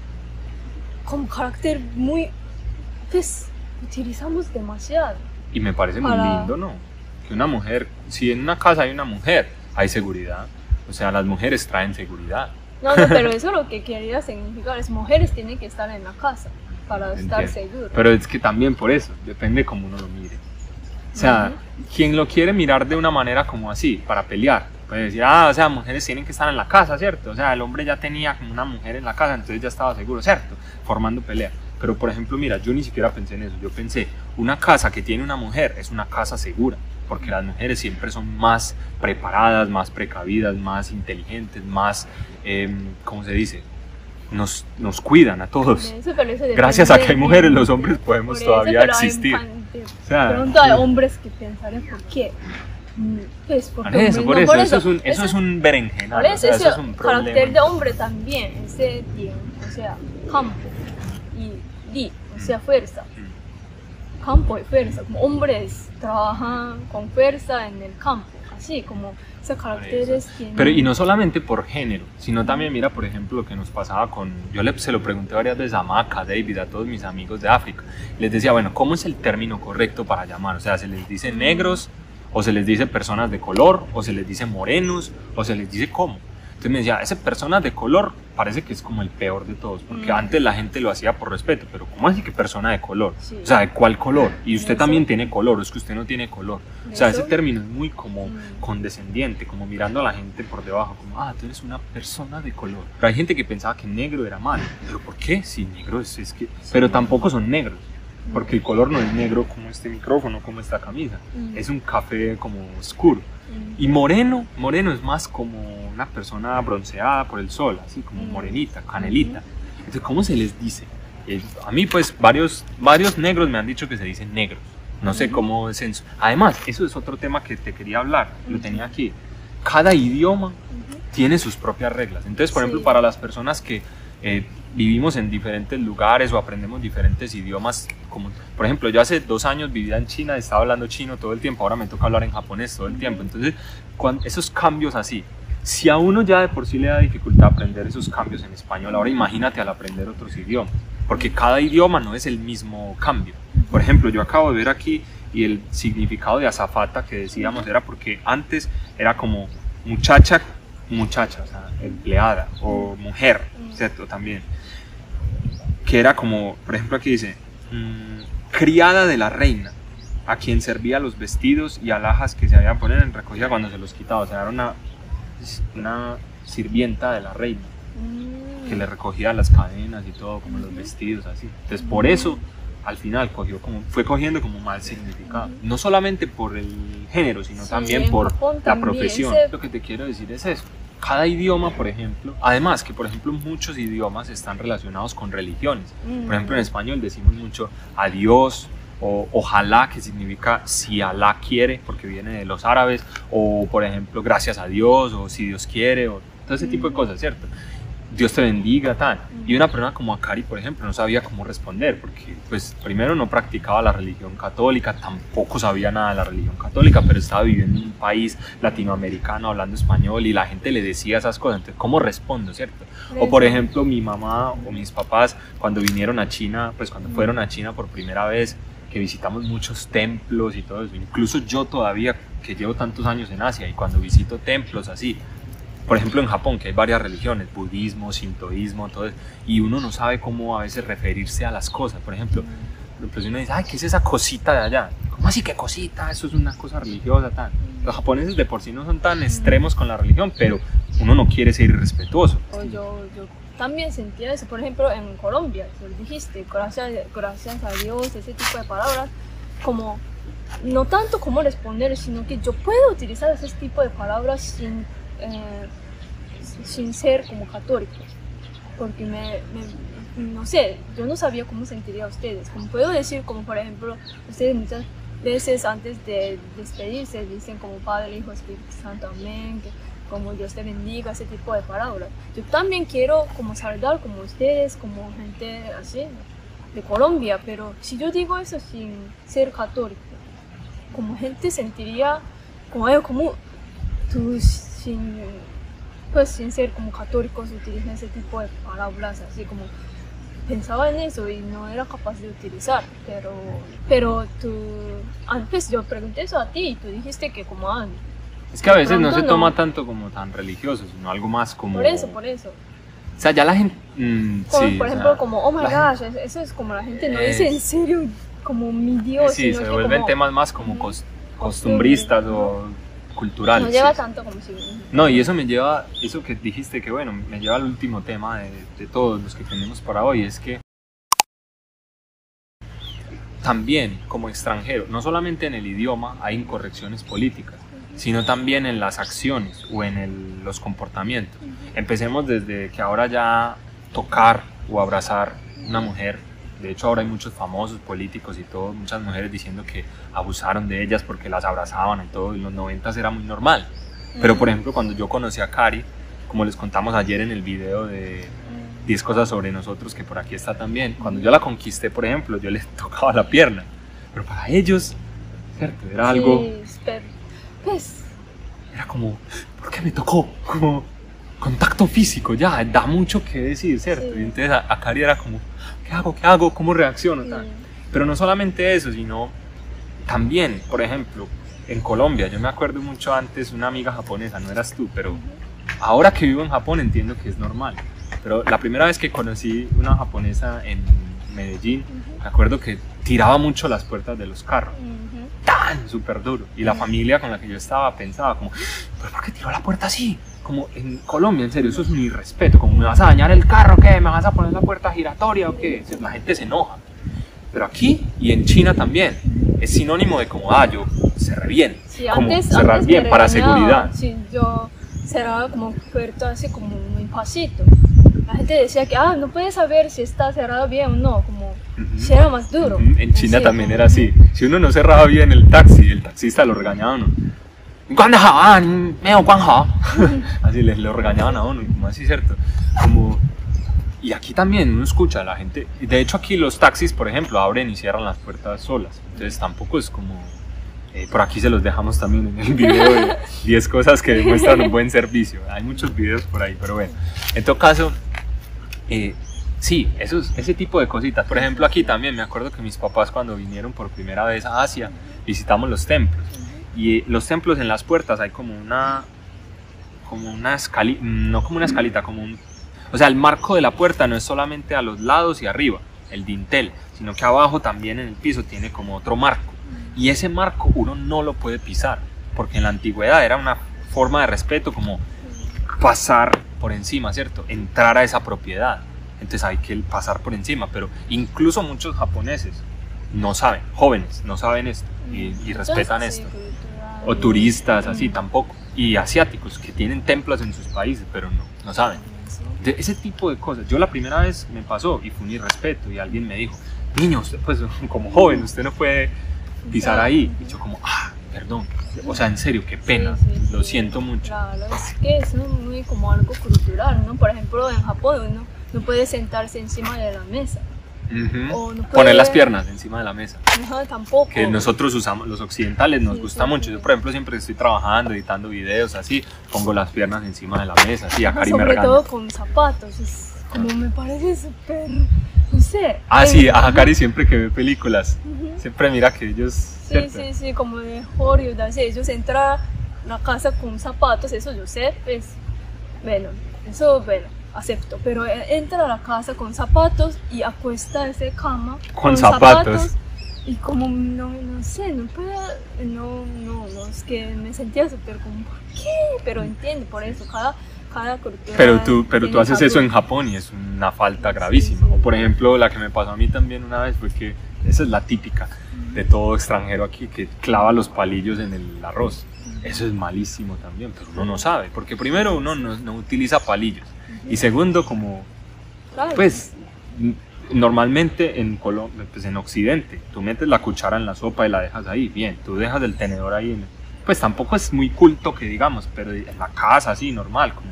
como carácter muy, pues, utilizamos demasiado. Y me parece muy para- lindo, ¿no? Que una mujer, si en una casa hay una mujer, hay seguridad. O sea, las mujeres traen seguridad. No, no, pero eso lo que quería significar es mujeres tienen que estar en la casa para estar seguras. Pero es que también por eso, depende cómo uno lo mire. O sea, quien lo quiere mirar de una manera como así, para pelear, puede decir, ah, o sea, mujeres tienen que estar en la casa, ¿cierto? O sea, el hombre ya tenía como una mujer en la casa, entonces ya estaba seguro, ¿cierto? Formando pelea. Pero, por ejemplo, mira, yo ni siquiera pensé en eso. Yo pensé, una casa que tiene una mujer es una casa segura, porque las mujeres siempre son más preparadas, más precavidas, más inteligentes, más, em, ¿cómo se dice? Nos, nos cuidan a todos. Eso, eso Gracias a que hay mujeres, los hombres podemos eso, todavía hay existir. O sea, pronto hay hombres que pensarán por qué. Pues Por eso, no, por eso, por eso es un, eso es un berenjenal, Por o eso, sea, ese eso es un carácter de hombre también, ese tiempo, o sea, campo y di, o sea, fuerza. Campo y fuerza, como hombres trabajan con fuerza en el campo, así como esos caracteres tienen. Pero y no solamente por género, sino también mira, por ejemplo, lo que nos pasaba con, yo le, se lo pregunté varias veces a Maca, David, a todos mis amigos de África. Les decía, bueno, ¿cómo es el término correcto para llamar? O sea, ¿se les dice negros, o se les dice personas de color, o se les dice morenos, o se les dice cómo? Entonces me decía, ese personas de color parece que es como el peor de todos, porque Mm. antes la gente lo hacía por respeto, pero ¿cómo así que persona de color? Sí. O sea, ¿de cuál color? Y usted Eso. también tiene color, o es que usted no tiene color. O sea, ese término es muy como Mm. condescendiente, como mirando a la gente por debajo, como, ah, tú eres una persona de color. Pero hay gente que pensaba que negro era malo. ¿Pero por qué? Si negro es, es que... Pero tampoco son negros, porque el color no es negro como este micrófono, como esta camisa. Mm. Es un café como oscuro. Y moreno, moreno es más como una persona bronceada por el sol, así como morenita, canelita. Entonces, ¿cómo se les dice? Eh, A mí, pues, varios, varios negros me han dicho que se dicen negros. No sé cómo es eso. Además, eso es otro tema que te quería hablar. Lo tenía aquí. Cada idioma tiene sus propias reglas. Entonces, por ejemplo, para las personas que eh, vivimos en diferentes lugares o aprendemos diferentes idiomas, como por ejemplo, yo hace dos años vivía en China, estaba hablando chino todo el tiempo, ahora me toca hablar en japonés todo el tiempo. Entonces, cuan- esos cambios así, si a uno ya de por sí le da dificultad aprender esos cambios en español, ahora imagínate al aprender otros idiomas, porque cada idioma no es el mismo cambio. Por ejemplo, yo acabo de ver aquí y el significado de azafata que decíamos era porque antes era como muchacha, muchacha, o sea, empleada o mujer, Mm. ¿cierto? También. Que era como, por ejemplo, aquí dice, mm, criada de la reina, a quien servía los vestidos y alhajas que se habían poner en recogida cuando se los quitaba. O sea, era una, una sirvienta de la reina Mm. que le recogía las cadenas y todo, como los vestidos, así. Entonces, por eso, al final, cogió como, fue cogiendo como mal significado. No solamente por el género, sino Sí, también por la también, profesión. Lo que te quiero decir es eso. Cada idioma, por ejemplo, además que, por ejemplo, muchos idiomas están relacionados con religiones. Por ejemplo, en español decimos mucho adiós o ojalá, que significa si Alá quiere, porque viene de los árabes, o por ejemplo, gracias a Dios, o si Dios quiere, o todo ese tipo de cosas, ¿cierto? Dios te bendiga, tal. Y una persona como Akari, por ejemplo, no sabía cómo responder, porque pues primero no practicaba la religión católica, tampoco sabía nada de la religión católica, pero estaba viviendo en un país latinoamericano hablando español y la gente le decía esas cosas, entonces ¿cómo respondo, cierto? O por ejemplo, mi mamá o mis papás cuando vinieron a China, pues cuando fueron a China por primera vez, que visitamos muchos templos y todo eso, incluso yo todavía que llevo tantos años en Asia y cuando visito templos así, por ejemplo, en Japón, que hay varias religiones, budismo, sintoísmo, todo eso, y uno no sabe cómo a veces referirse a las cosas. Por ejemplo, pues uno dice, ay, ¿qué es esa cosita de allá? ¿Cómo así que cosita? Eso es una cosa religiosa, tal. Los japoneses de por sí no son tan extremos con la religión, pero uno no quiere ser irrespetuoso. Yo, yo también sentía eso, por ejemplo, en Colombia, lo dijiste, gracias, gracias a Dios, ese tipo de palabras, como no tanto como responder, sino que yo puedo utilizar ese tipo de palabras sin eh, sin ser como católico, porque no sé, yo no sabía cómo sentiría ustedes. Como puedo decir, como por ejemplo, ustedes muchas veces antes de despedirse dicen como Padre, Hijo, Espíritu Santo, Amén, que como Dios te bendiga, ese tipo de palabras. Yo también quiero como saludar como ustedes, como gente así de Colombia, pero si yo digo eso sin ser católico, como gente sentiría como, como tus sin, pues, sin ser como católicos utilizan ese tipo de palabras, así como pensaba en eso y no era capaz de utilizar, pero, pero tú, antes yo pregunté eso a ti y tú dijiste que como ah, Es que a veces no se toma tanto como tan religioso, sino algo más como... Por eso, por eso. O sea, ya la gente... Mm, por ejemplo, como, oh my gosh, eso es como la gente no dice en serio como mi Dios. Sí, se vuelven temas más como costumbristas o cultural. No lleva tanto como si... No, y eso me lleva, eso que dijiste que bueno, me lleva al último tema de, de todos los que tenemos para hoy, es que también como extranjero, no solamente en el idioma hay incorrecciones políticas, sino también en las acciones o en los comportamientos. Empecemos desde que ahora ya tocar o abrazar una mujer de hecho, ahora hay muchos famosos políticos y todo, muchas mujeres diciendo que abusaron de ellas porque las abrazaban y todo. En los 90 era muy normal. Pero, por ejemplo, cuando yo conocí a Cari, como les contamos ayer en el video de 10 cosas sobre nosotros, que por aquí está también, cuando yo la conquisté, por ejemplo, yo les tocaba la pierna. Pero para ellos, ¿cierto? Era algo. pues. Era como, ¿por qué me tocó? Como contacto físico, ya, da mucho que decir, ¿cierto? Y entonces a, a Cari era como ¿qué hago? ¿Qué hago? ¿Cómo reacciono? Pero no solamente eso, sino también, por ejemplo, en Colombia, yo me acuerdo mucho antes, una amiga japonesa, no eras tú, pero ahora que vivo en Japón entiendo que es normal. Pero la primera vez que conocí una japonesa en Medellín, me acuerdo que tiraba mucho las puertas de los carros. Tan súper duro. Y la familia con la que yo estaba pensaba como, ¿pero por qué tiró la puerta así? como en Colombia, en serio, eso es un irrespeto, como me vas a dañar el carro, ¿qué? ¿Me vas a poner la puerta giratoria o qué? La gente se enoja. Pero aquí y en China también es sinónimo de como, ah, yo cerré bien, sí, como antes, cerrar bien para seguridad. Sí, yo cerraba como puerta así como muy pasito. La gente decía que, ah, no puedes saber si está cerrado bien o no, como si era más duro. En China también era así. Si uno no cerraba bien el taxi, el taxista lo regañaba ¿no? así les lo regañaban a uno, como así, ¿cierto? Como, y aquí también uno escucha a la gente, de hecho aquí los taxis, por ejemplo, abren y cierran las puertas solas, entonces tampoco es como, eh, por aquí se los dejamos también en el video de 10 cosas que demuestran un buen servicio, hay muchos videos por ahí, pero bueno, en todo caso, eh, sí, esos, ese tipo de cositas, por ejemplo aquí también me acuerdo que mis papás cuando vinieron por primera vez a Asia, visitamos los templos, y los templos en las puertas hay como una como una escalita, no como una escalita, como un... O sea, el marco de la puerta no es solamente a los lados y arriba, el dintel, sino que abajo también en el piso tiene como otro marco. Y ese marco uno no lo puede pisar, porque en la antigüedad era una forma de respeto como pasar por encima, ¿cierto? Entrar a esa propiedad. Entonces hay que pasar por encima, pero incluso muchos japoneses no saben, jóvenes no saben esto y, y respetan esto o turistas, así tampoco. Y asiáticos que tienen templos en sus países, pero no, no saben. De ese tipo de cosas. Yo la primera vez me pasó y fue un irrespeto y alguien me dijo, niño, usted pues como joven, usted no puede pisar ahí. Y yo como, ah, perdón. O sea, en serio, qué pena. Sí, sí, Lo sí. siento mucho. Claro, es que es muy como algo cultural, ¿no? Por ejemplo, en Japón uno no puede sentarse encima de la mesa. Ujú. O no Poner puede- las piernas encima de la mesa. No, tampoco. Que nosotros usamos, los occidentales nos Sí, gusta sí, mucho. Yo, por ejemplo, siempre estoy trabajando, editando videos así, pongo las piernas encima de la mesa, así, a Ajá, Cari me sobre todo con zapatos, es como me parece súper, no sé. Ah, sí, a Hakari siempre que ve películas, Ujú. siempre mira que ellos... Sí, ¿cierto? sí, sí, como de Hollywood, así, ellos entran a la casa con zapatos, eso yo sé, pues, bueno, eso, bueno, acepto, pero eh, entra a la casa con zapatos y acuesta ese cama Con zapatos. y como, no, no sé, no puedo, no, no, no, es que me sentía súper como, ¿por qué? Pero entiendo, por eso, cada, cada cultura Pero tú, pero tú haces eso en Japón y es una falta gravísima. Sí, sí. O por ejemplo, la que me pasó a mí también una vez fue que esa es la típica de todo extranjero aquí que clava los palillos en el arroz. Eso es malísimo también, pero uno no sabe, porque primero uno no, no utiliza palillos y segundo como pues normalmente en Colo- pues en Occidente tú metes la cuchara en la sopa y la dejas ahí, bien, tú dejas el tenedor ahí, en- pues tampoco es muy culto que digamos, pero en la casa así normal, como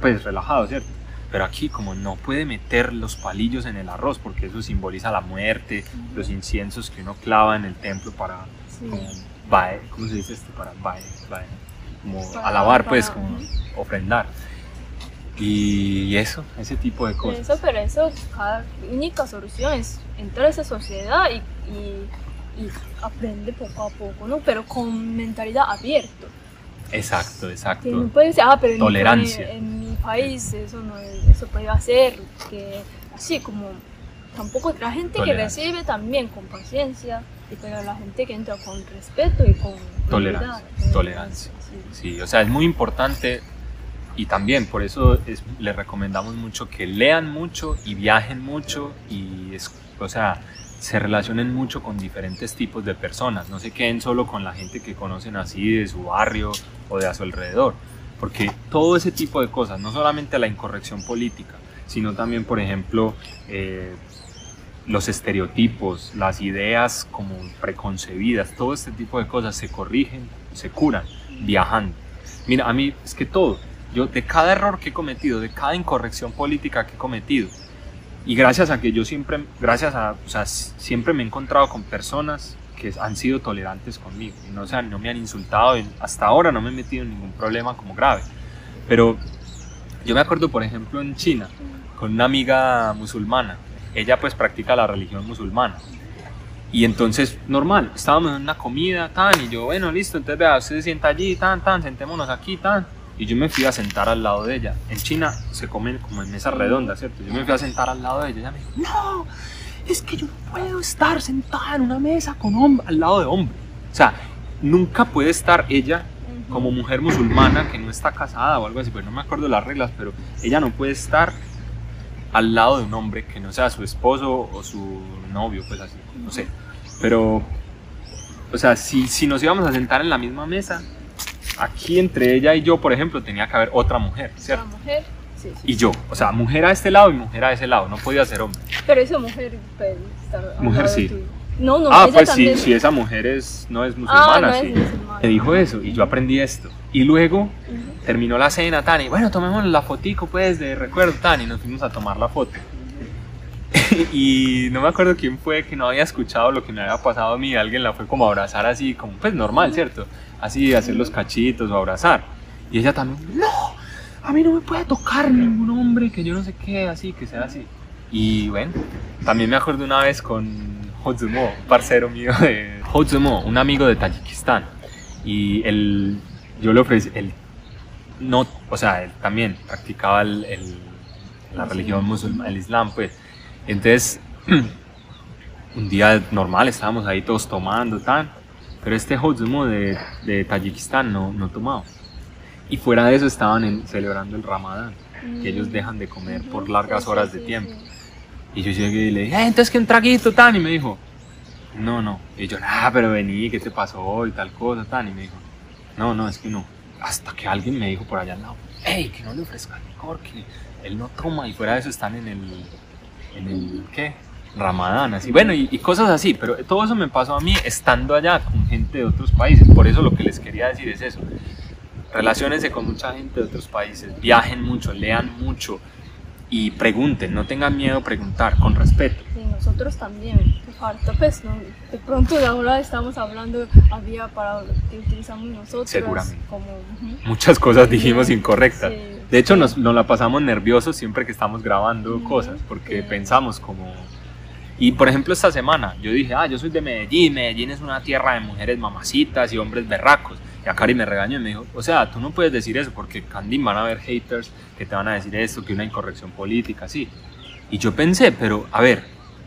pues relajado, ¿cierto? Pero aquí como no puede meter los palillos en el arroz porque eso simboliza la muerte, los inciensos que uno clava en el templo para Sí. como bae, ¿cómo se dice esto? Para bae, bae, como Para- alabar pues, para- como ujú. ofrendar. Y eso, ese tipo de cosas. Eso, pero eso, cada única solución es entrar a esa sociedad y, y, y aprende poco a poco, ¿no? Pero con mentalidad abierta. Exacto, Que exacto. no puede decir, ah, pero en Tolerancia. pa- en mi país eso no es- eso puede hacer, que así como tampoco la gente que recibe también con paciencia, y pero la gente que entra con respeto y con Tolerancia, tolerancia. sí. Sí, o sea, es muy importante y también por eso es- les recomendamos mucho que lean mucho y viajen mucho y, es, o sea, se relacionen mucho con diferentes tipos de personas. No se queden solo con la gente que conocen así de su barrio o de a su alrededor. Porque todo ese tipo de cosas, no solamente la incorrección política, sino también, por ejemplo, eh, los estereotipos, las ideas como preconcebidas, todo este tipo de cosas se corrigen, se curan viajando. Mira, a mí es que todo, yo de cada error que he cometido, de cada incorrección política que he cometido, y gracias a que yo siempre, gracias a, o sea, siempre me he encontrado con personas que han sido tolerantes conmigo, y no, o sea, no me han insultado, hasta ahora no me he metido en ningún problema como grave, pero yo me acuerdo, por ejemplo, en China, con una amiga musulmana, ella pues practica la religión musulmana, y entonces, normal, estábamos en una comida, tan, y yo, bueno, listo, entonces vea, usted se sienta allí, tan, tan, sentémonos aquí, tan. Y yo me fui a sentar al lado de ella. En China se comen como en mesas redondas, ¿cierto? Yo me fui a sentar al lado de ella y ella me dijo, no, es que yo no puedo estar sentada en una mesa con hombre, al lado de hombre. O sea, nunca puede estar ella como mujer musulmana que no está casada o algo así, pero no me acuerdo las reglas, pero ella no puede estar al lado de un hombre que no sea su esposo o su novio, pues así, no sé. Pero, o sea, si, si nos íbamos a sentar en la misma mesa, aquí entre ella y yo, por ejemplo, tenía que haber otra mujer, ¿cierto? mujer, sí, sí. Y yo, o sea, mujer a este lado y mujer a ese lado, no podía ser hombre. Pero esa mujer puede estar Mujer, sí. tuyo. No, no, ah, pues si, también. si esa mujer es, no es ah, musulmana, no es sí. musulmana. Me dijo eso y yo aprendí esto. Y luego Ujú. terminó la cena, tan, y bueno, tomemos la fotico, pues, de recuerdo, tan, y nos fuimos a tomar la foto. y no me acuerdo quién fue que no había escuchado lo que me había pasado a mí, alguien la fue como a abrazar así, como, pues, normal, ¿cierto? Así, hacer los cachitos o abrazar. Y ella también, no, a mí no me puede tocar ningún hombre, que yo no sé qué, así, que sea así. Y bueno, también me acuerdo una vez con Hozumo, un parcero mío de Hozumo, un amigo de Tayikistán. Y él, yo le ofrecí, él no, o sea, él también practicaba el, el- la religión musulmana, el islam, pues. Entonces, un día normal, estábamos ahí todos tomando, tan. Pero este Hozumo de, de Tayikistán no, no tomaba. Y fuera de eso estaban en- celebrando el Ramadán, que ellos dejan de comer por largas horas de tiempo. Y yo llegué y le dije, "Eh, entonces que un traguito, tan. Y me dijo, no, no. Y yo, ah, pero vení, ¿qué te pasó? Y tal cosa, tan. Y me dijo, no, no, es que no. Hasta que alguien me dijo por allá al lado, hey, que no le ofrezca licor, que él no toma. Y fuera de eso están en el, en el, ¿qué? Ramadán, así, bueno, y, y cosas así, pero todo eso me pasó a mí estando allá con gente de otros países, por eso lo que les quería decir es eso, relaciónense con mucha gente de otros países, viajen mucho, lean mucho y pregunten, no tengan miedo a preguntar, con respeto. Sí, nosotros también. Falta, pues, ¿no? de pronto de ahora estamos hablando, había para que utilizamos nosotros. Seguramente. Como, ujú. Muchas cosas dijimos incorrectas. Sí. De hecho, nos, nos la pasamos nerviosos siempre que estamos grabando Ujú, cosas, porque sí. pensamos como... Y por ejemplo, esta semana yo dije, ah, yo soy de Medellín, Medellín es una tierra de mujeres mamacitas y hombres berracos. Y a Cari me regañó y me dijo, o sea, tú no puedes decir eso porque Candy van a haber haters que te van a decir esto, que una incorrección política, así. Y yo pensé, pero a ver,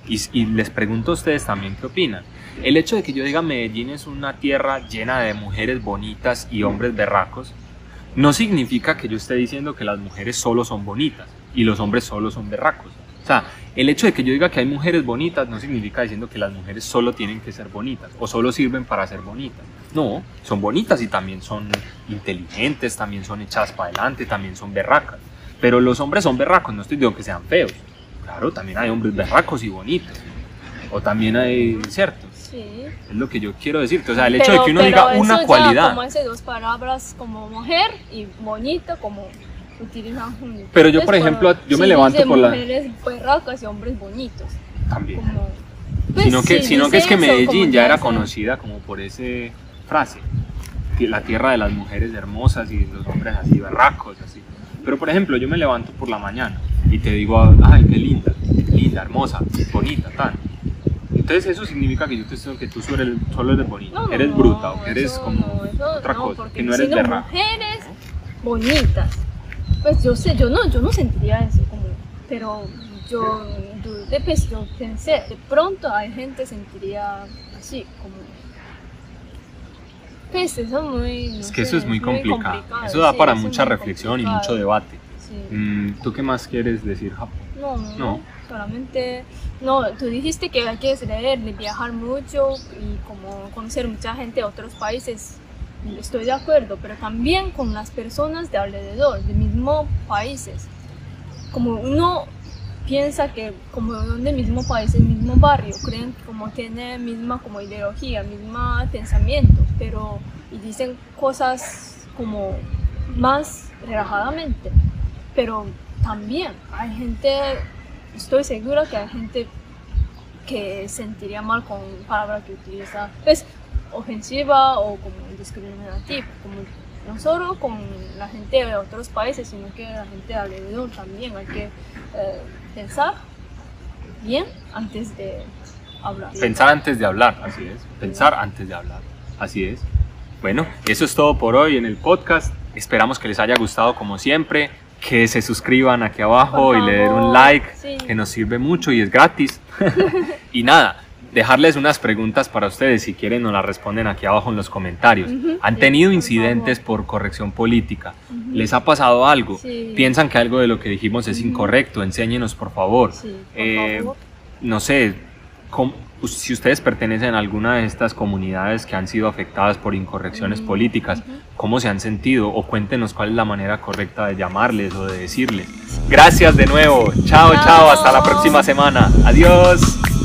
y, y les pregunto a ustedes también qué opinan. El hecho de que yo diga Medellín es una tierra llena de mujeres bonitas y hombres berracos, no significa que yo esté diciendo que las mujeres solo son bonitas y los hombres solo son berracos. O sea, el hecho de que yo diga que hay mujeres bonitas no significa diciendo que las mujeres solo tienen que ser bonitas o solo sirven para ser bonitas. No, son bonitas y también son inteligentes, también son echadas para adelante, también son berracas. Pero los hombres son berracos, no estoy diciendo que sean feos. Claro, también hay hombres berracos y bonitos. O también hay, ¿cierto? Sí. Es lo que yo quiero decirte. O sea, el hecho de que uno diga eso una ya cualidad. Como esas dos palabras, como mujer y bonito, como utilizan juntos. Pero yo, por ejemplo, yo me levanto por la- mujeres berracas y hombres bonitos. También. Pues, sino que, sí, sino que es que Medellín ya era conocida como por ese frase, la tierra de las mujeres hermosas y los hombres así berracos, así. Pero por ejemplo, yo me levanto por la mañana y te digo, ay, qué linda, linda, hermosa, bonita, tal. Entonces eso significa que yo te estoy diciendo que tú solo eres, solo eres bonita, No, no, eres no, bruta o que eres eso como no, eso otra no, cosa, que no eres berraca. mujeres bonitas. Pues yo sé, yo no, yo no sentiría eso como, pero yo, dudé, pues yo pensé, de pronto hay gente sentiría así, como, pues eso muy, no Es que sé, eso es muy complicado. Eso da sí, para eso es mucha muy reflexión y mucho debate. Sí. Mm, ¿Tú qué más quieres decir, Japo? No, no, No. solamente, no, tú dijiste que hay que leer, viajar mucho y como conocer mucha gente de otros países, estoy de acuerdo, pero también con las personas de alrededor, de mismos países. Como uno piensa que como son del mismo país, el mismo barrio, creen como tiene misma como ideología, misma pensamiento, pero y dicen cosas como más relajadamente, pero también hay gente, estoy segura que hay gente que sentiría mal con palabras que utiliza, es ofensiva o como discriminativa, como no solo con la gente de otros países, sino que la gente de alrededor también hay que eh, pensar bien antes de hablar. Pensar antes de hablar, así es. Pensar antes de hablar, así es. Bueno, eso es todo por hoy en el podcast. Esperamos que les haya gustado como siempre. Que se suscriban aquí abajo y le den un like, sí. que nos sirve mucho y es gratis. y nada, dejarles unas preguntas para ustedes. Si quieren, nos las responden aquí abajo en los comentarios. ¿Han tenido incidentes por corrección política? ¿Les ha pasado algo? Sí. ¿Piensan que algo de lo que dijimos es incorrecto? Enséñenos, por favor. Sí, por Eh, favor. no sé, si ustedes pertenecen a alguna de estas comunidades que han sido afectadas por incorrecciones Mm, políticas. ¿cómo se han sentido? O cuéntenos cuál es la manera correcta de llamarles o de decirles. Gracias de nuevo. Chao, chao. Chao. Hasta la próxima semana. Adiós.